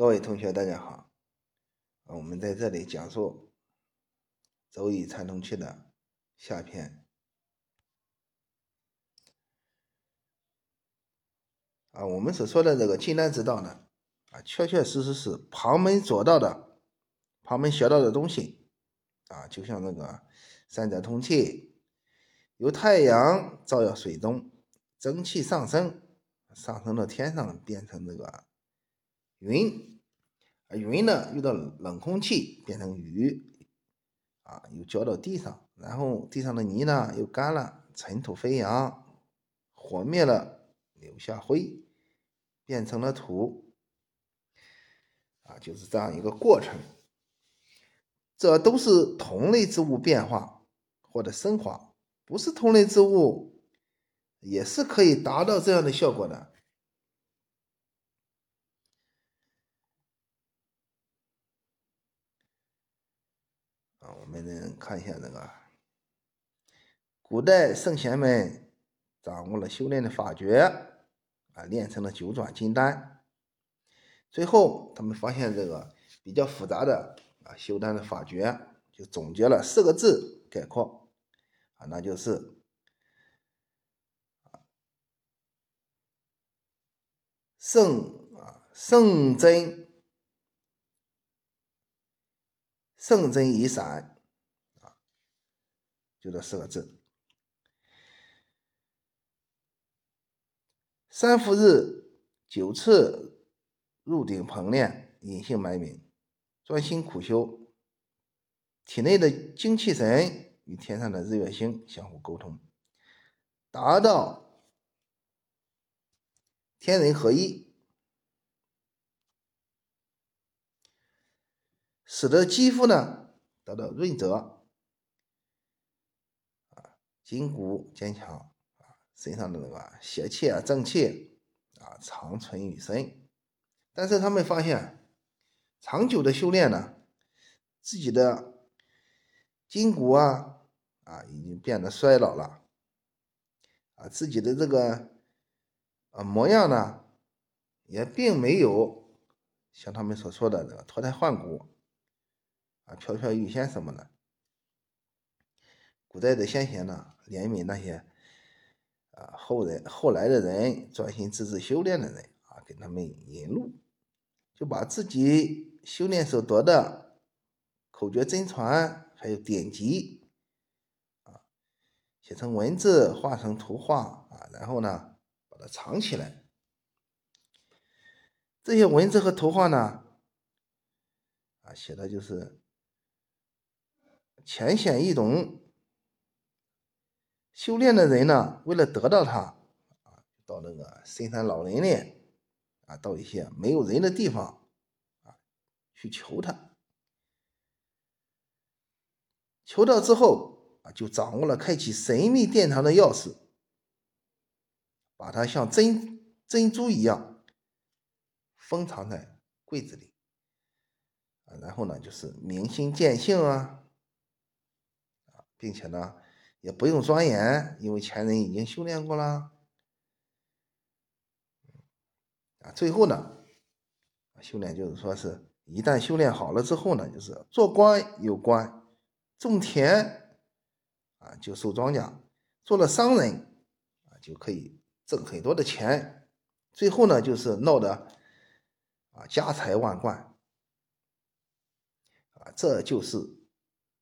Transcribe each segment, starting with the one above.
各位同学，大家好。啊，我们在这里讲述《周易参通气》的下篇。啊，我们所说的这个金丹之道呢，啊，确确实实是旁门左道的、旁门邪道的东西。啊，就像那个三者通气，由太阳照耀水中，蒸汽上升，上升到天上，变成这个云。而云呢，遇到冷空气变成雨，啊，又浇到地上，然后地上的泥呢又干了，尘土飞扬，火灭了，留下灰，变成了土，啊，就是这样一个过程。这都是同类之物变化或者升华，不是同类之物，也是可以达到这样的效果的。我们看一下这个，古代圣贤们掌握了修炼的法诀，啊，练成了九转金丹。最后，他们发现这个比较复杂的啊修丹的法诀，就总结了四个字概括，啊，那就是圣啊圣真。圣真以闪，啊，就这四个字。三伏日九次入鼎棚练，隐姓埋名，专心苦修，体内的精气神与天上的日月星相互沟通，达到天人合一。使得肌肤呢得到润泽，啊，筋骨坚强，啊，身上的那个邪气啊、正气啊长存于身。但是他们发现，长久的修炼呢，自己的筋骨啊啊已经变得衰老了，啊，自己的这个啊模样呢，也并没有像他们所说的这个脱胎换骨。啊飘飘欲仙什么的，古代的先贤呢，怜悯那些啊后人后来的人专心致志修炼的人啊，给他们引路，就把自己修炼所得的口诀真传还有典籍啊，写成文字，画成图画啊，然后呢，把它藏起来。这些文字和图画呢，啊，写的就是。浅显易懂，修炼的人呢，为了得到它，啊，到那个深山老林里，啊，到一些没有人的地方，啊，去求它。求到之后，啊，就掌握了开启神秘殿堂的钥匙，把它像珍珍珠一样封藏在柜子里，啊，然后呢，就是明心见性啊。并且呢，也不用钻研，因为前人已经修炼过了。啊，最后呢，修炼就是说是一旦修炼好了之后呢，就是做官有官，种田啊就收庄稼，做了商人啊就可以挣很多的钱，最后呢就是闹得啊家财万贯啊，这就是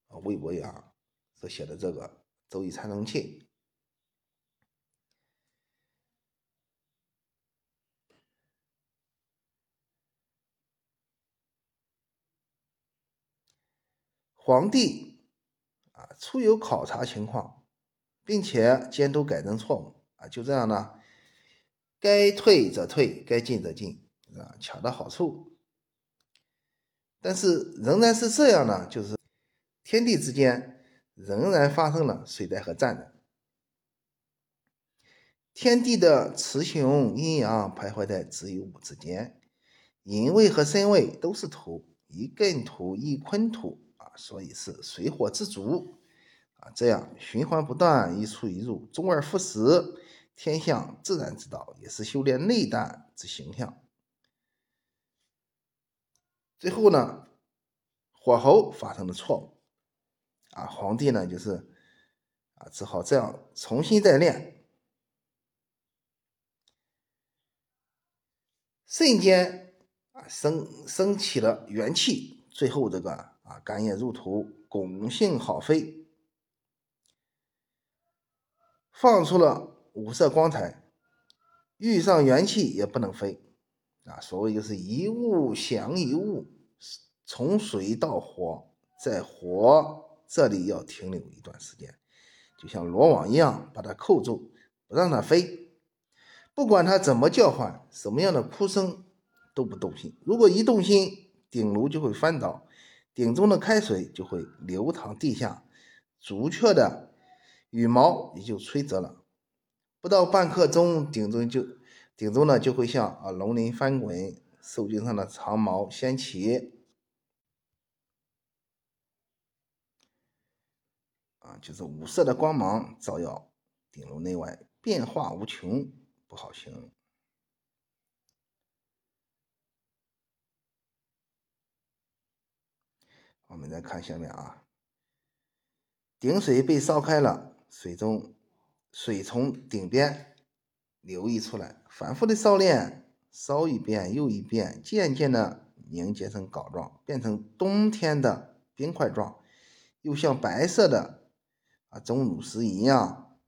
啊魏伯阳。所写的这个《周易参通气》，皇帝啊，出有考察情况，并且监督改正错误啊，就这样呢，该退则退，该进则进啊，恰到好处。但是仍然是这样呢，就是天地之间。仍然发生了水灾和战争，天地的雌雄阴阳徘徊在子与午之间，寅位和申位都是土，一艮土一坤土啊，所以是水火之主啊，这样循环不断，一出一入，周而复始，天象自然之道，也是修炼内丹之形象。最后呢，火候发生了错误，啊，皇帝呢就是啊，只好这样重新再练。瞬间啊，升升起了元气，最后这个啊，肝叶入土，拱性好飞，放出了五色光彩，遇上元气也不能飞啊。所谓就是一物降一物，从水到火，再火这里要停留一段时间，就像罗网一样，把它扣住，不让它飞。不管它怎么叫唤，什么样的哭声都不动心。如果一动心，鼎炉就会翻倒，鼎中的开水就会流淌地下，朱雀的羽毛也就吹折了。不到半刻钟，鼎中就鼎中呢就会像啊龙鳞翻滚，兽颈上的长毛掀起，啊，就是五色的光芒照耀鼎炉内外，变化无穷。不好形容。我们再看下面啊，顶水被烧开了，水中水从顶边流溢出来，反复的烧炼，烧一遍又一遍，渐渐的凝结成膏状，变成冬天的冰块状，又像白色的啊钟乳石一样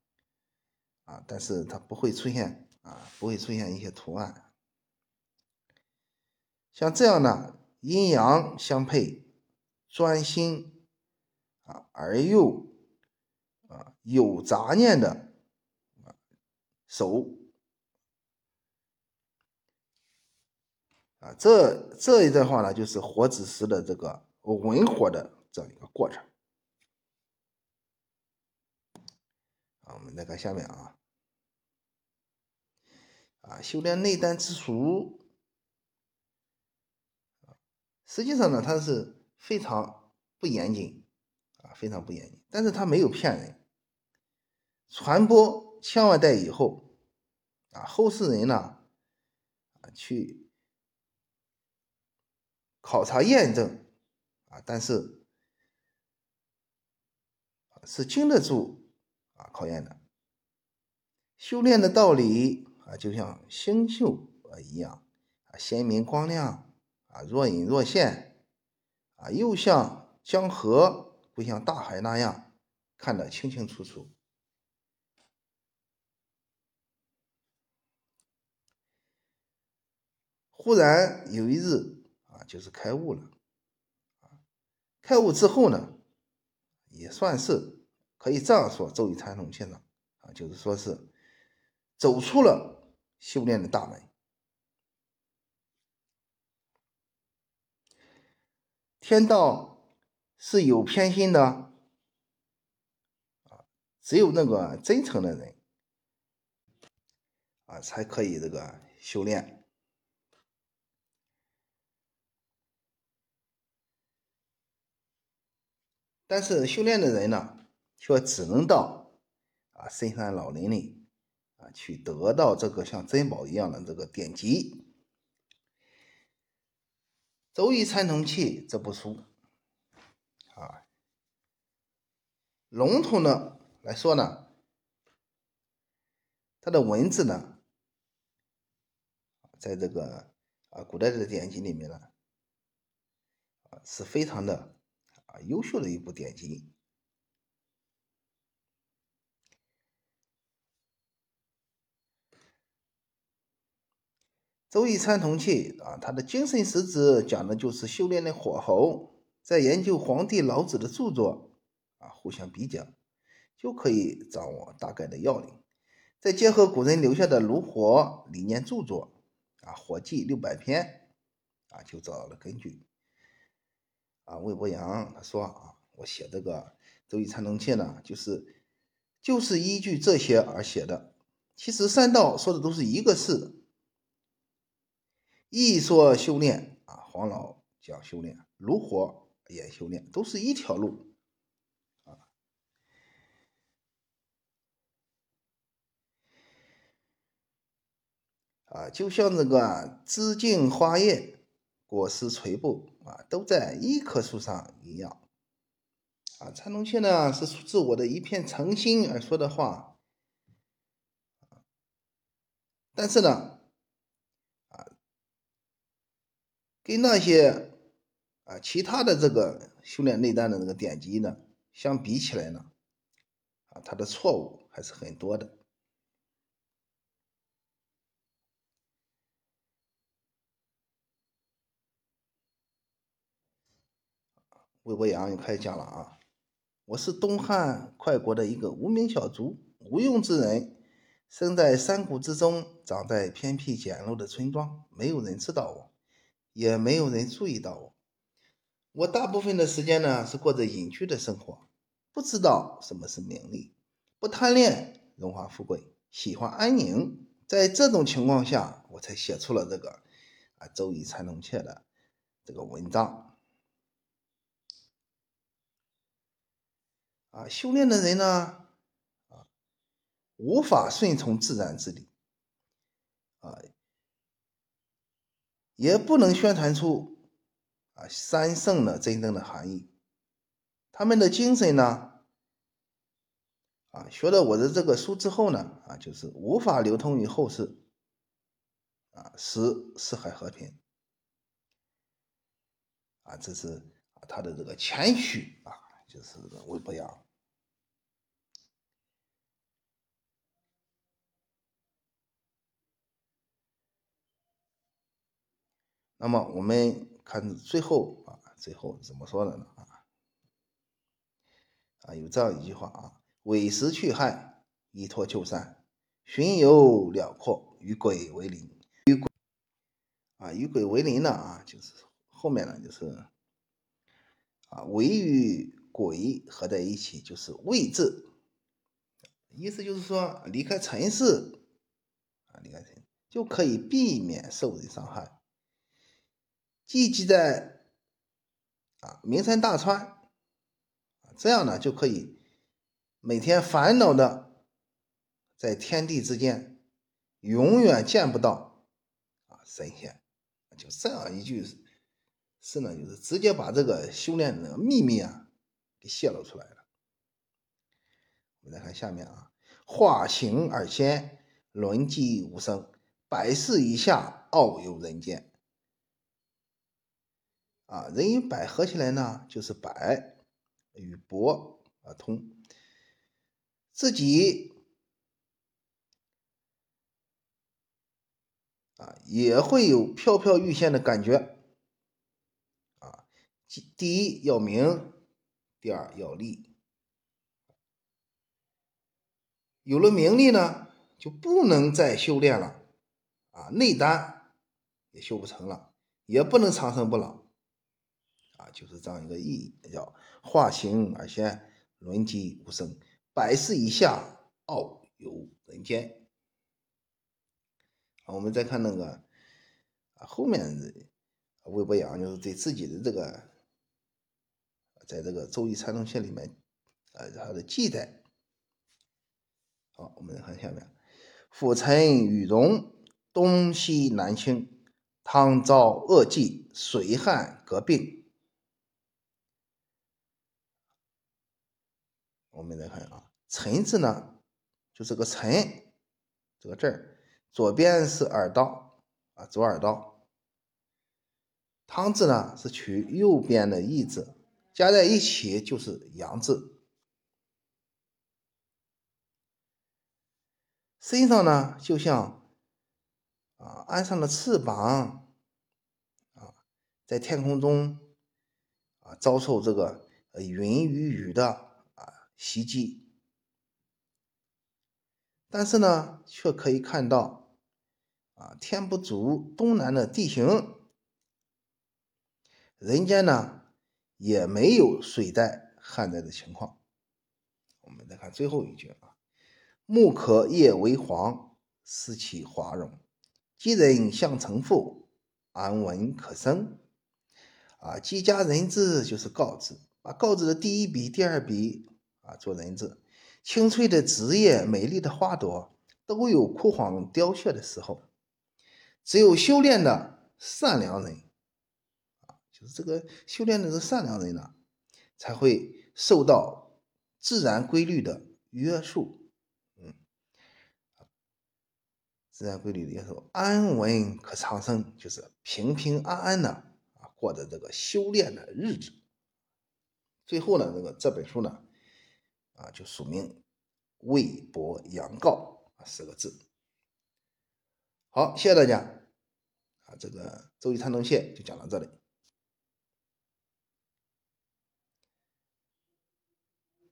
啊，但是它不会出现。啊，不会出现一些图案。像这样的阴阳相配、专心啊而又啊有杂念的啊手啊，这这一段话呢，就是火子时的这个文火的这样一个过程。我们再看下面啊。啊，修炼内丹之术，实际上呢，它是非常不严谨，啊，非常不严谨。但是它没有骗人，传播千万代以后，啊，后世人呢，啊，去考察验证，啊，但是是经得住啊考验的，修炼的道理。啊，就像星宿啊一样啊，鲜明光亮啊，若隐若现啊，又像江河，不像大海那样看得清清楚楚。忽然有一日啊，就是开悟了，开悟之后呢，也算是可以这样说，周易传统现象啊，就是说是走出了。修炼的大门，天道是有偏心的啊，只有那个真诚的人啊，才可以这个修炼。但是修炼的人呢，却只能到啊深山老林里。啊，去得到这个像珍宝一样的这个典籍《周易参同契》这部书啊，笼统的来说呢，它的文字呢，在这个啊古代的典籍里面呢，是非常的啊优秀的一部典籍。周易参同契啊，它的精神实质讲的就是修炼的火候。在研究皇帝老子的著作啊，互相比较，就可以掌握大概的要领。再结合古人留下的炉火理念著作啊，《火记》六百篇啊，就找到了根据。啊，魏伯阳他说啊，我写这个周易参同契呢，就是就是依据这些而写的。其实三道说的都是一个事。一说修炼啊，黄老讲修炼，炉火也修炼，都是一条路啊啊，就像这个枝茎花叶、果实垂布啊，都在一棵树上一样。啊，参同契呢是出自我的一片诚心而说的话，但是呢，啊，跟那些啊其他的这个修炼内丹的这个典籍呢相比起来呢，啊，它的错误还是很多的。魏伯阳又开始讲了啊。我是东汉快国的一个无名小卒，无用之人，生在山谷之中，长在偏僻简陋的村庄，没有人知道我，也没有人注意到我。我大部分的时间呢是过着隐居的生活，不知道什么是名利，不贪恋荣华富贵，喜欢安宁。在这种情况下，我才写出了这个啊《周易参同契》的这个文章。啊，修炼的人呢，啊，无法顺从自然之理，啊，也不能宣传出啊三圣的真正的含义。他们的精神呢，啊，学了我的这个书之后呢，啊，就是无法流通于后世，啊，使四海和平。啊，这是啊他的这个谦虚啊。就是为博样。那么我们看最后啊，最后怎么说的呢？啊啊，有这样一句话啊：“委实去害，依托就善，巡游辽阔，与鬼为邻。”与鬼啊，与鬼为邻呢啊，就是后面呢就是啊，为与。鬼合在一起就是位置，意思就是说离开城市啊，离开城就可以避免受人伤害。寄居在啊名山大川这样呢就可以每天烦恼的在天地之间，永远见不到啊神仙。就这样一句诗呢，就是直接把这个修炼的秘密啊。给泄露出来了。我们再看下面啊，化形而仙，轮机无声，百世以下，傲游人间。啊，人与百合起来呢，就是百与博啊通，自己啊也会有飘飘欲仙的感觉。啊，第一要明。第二要利，有了名利呢，就不能再修炼了，啊，内丹也修不成了，也不能长生不老，啊，就是这样一个意义，叫化形而仙，轮机无声，百世以下，傲游人间。啊，我们再看那个啊，后面魏伯阳就是对自己的这个。在这个《周易参同契》里面，呃，他的记载。好，我们来看下面：辅臣与荣，东西南倾，汤遭恶疾，水旱革病。我们再看啊，陈字呢，就是个陈这个字儿，左边是耳道啊，左耳道。汤字呢，是取右边的义字。加在一起就是阳字，身上呢就像啊安上了翅膀啊，在天空中啊遭受这个云与雨的袭击，但是呢却可以看到啊天不足东南的地形，人间呢。也没有水灾旱灾的情况。我们再看最后一句啊：“木可叶为黄，思其华容；吉人相成富，安稳可生。”啊，吉家人字就是告字，把告字的第一笔、第二笔啊做人质。青翠的枝叶、美丽的花朵都有枯黄凋谢的时候，只有修炼的善良人。啊就是这个修炼的是善良人呢，才会受到自然规律的约束，嗯，自然规律的约束，安稳可长生，就是平平安安的啊，过着这个修炼的日子。最后呢，这个这本书呢，啊，就署名魏博阳告啊四个字。好，谢谢大家，啊，这个周易探洞线就讲到这里。